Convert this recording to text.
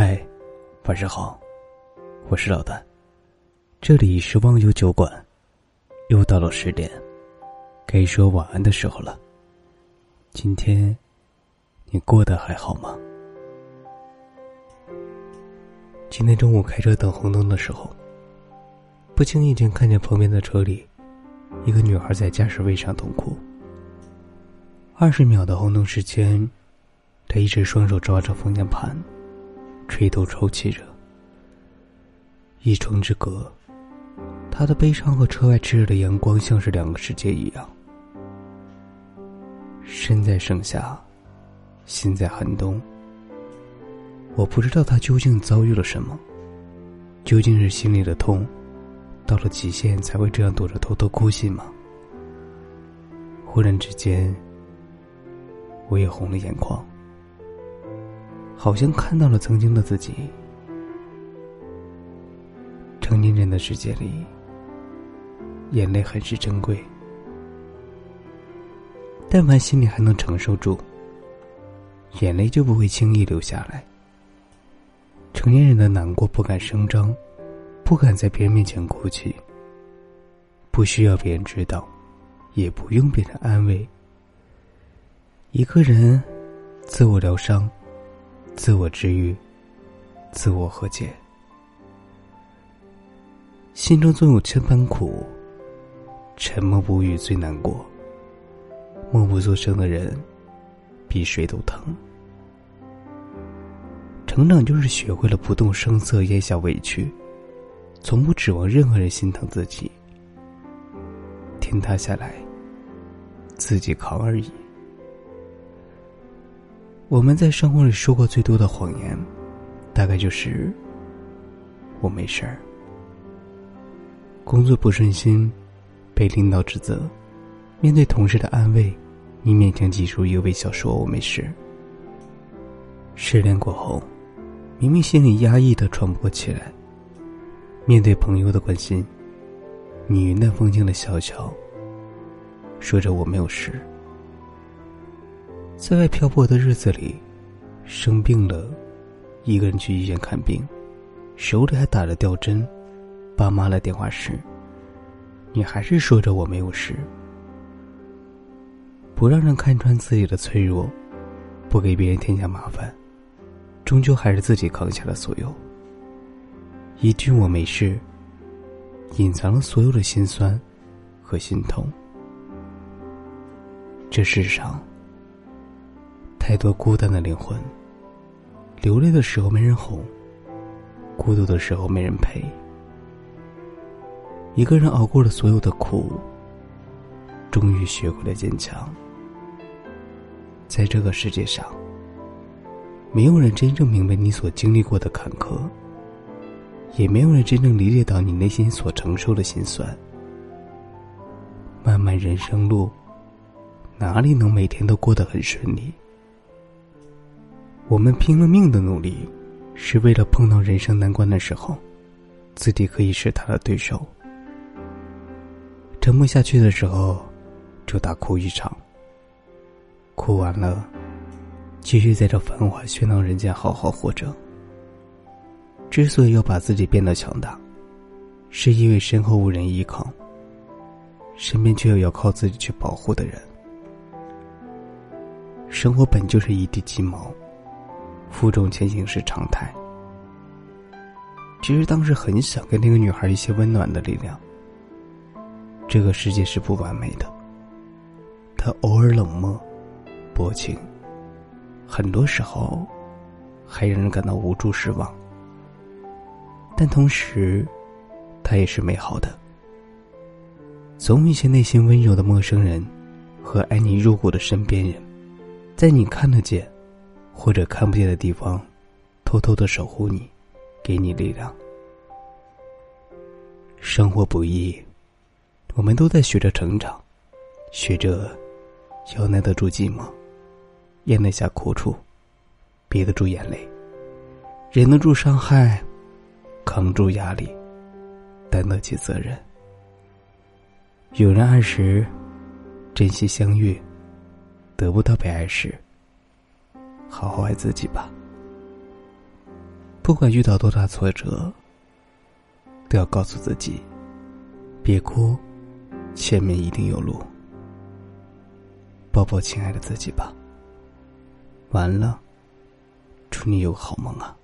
嗨，晚上好，我是老段。这里是忘忧酒馆，又到了十点，该说晚安的时候了。今天你过得还好吗？今天中午开车等红灯的时候，不经意间看见旁边的车里，一个女孩在驾驶位上痛哭。二十秒的红灯时间，她一直双手抓着方向盘。垂头抽泣着，一城之隔，他的悲伤和车外炽热的阳光像是两个世界一样。身在盛夏，心在寒冬。我不知道他究竟遭遇了什么，究竟是心里的痛到了极限才会这样躲着偷偷哭泣吗？忽然之间，我也红了眼眶。好像看到了曾经的自己。成年人的世界里，眼泪很是珍贵。但凡心里还能承受住，眼泪就不会轻易流下来。成年人的难过不敢声张，不敢在别人面前哭泣，不需要别人知道，也不用别人安慰。一个人，自我疗伤。自我治愈，自我和解。心中总有千般苦，沉默不语最难过。默不作声的人，比谁都疼。成长就是学会了不动声色咽下委屈，从不指望任何人心疼自己。天塌下来，自己扛而已。我们在生活里说过最多的谎言，大概就是“我没事儿”。工作不顺心，被领导指责，面对同事的安慰，你勉强挤出一个微笑说“我没事”。失恋过后，明明心里压抑的喘不过气来，面对朋友的关心，你云淡风轻的笑笑，说着“我没有事”。在外漂泊的日子里，生病了，一个人去医院看病，手里还打着吊针，爸妈来电话时，你还是说着我没有事，不让人看穿自己的脆弱，不给别人添加麻烦，终究还是自己扛下了所有。一句我没事，隐藏了所有的心酸和心痛。这世上。太多孤单的灵魂，流泪的时候没人哄，孤独的时候没人陪。一个人熬过了所有的苦，终于学会了坚强。在这个世界上，没有人真正明白你所经历过的坎坷，也没有人真正理解到你内心所承受的心酸。漫漫人生路，哪里能每天都过得很顺利？我们拼了命的努力，是为了碰到人生难关的时候，自己可以是他的对手。撑不下去的时候，就大哭一场。哭完了，继续在这繁华喧闹人间好好活着。之所以要把自己变得强大，是因为身后无人依靠，身边却有要靠自己去保护的人。生活本就是一地鸡毛。负重前行是常态。其实当时很想给那个女孩一些温暖的力量。这个世界是不完美的，他偶尔冷漠、薄情，很多时候还让人感到无助、失望。但同时，他也是美好的。总有一些内心温柔的陌生人，和爱你入骨的身边人，在你看得见。或者看不见的地方，偷偷的守护你，给你力量。生活不易，我们都在学着成长，学着要耐得住寂寞，咽得下苦楚，憋得住眼泪，忍得住伤害，扛住压力，担得起责任。有人爱时，珍惜相遇；得不到被爱时。好好爱自己吧。不管遇到多大挫折，都要告诉自己：别哭，前面一定有路。抱抱亲爱的自己吧。完了，祝你有个好梦啊。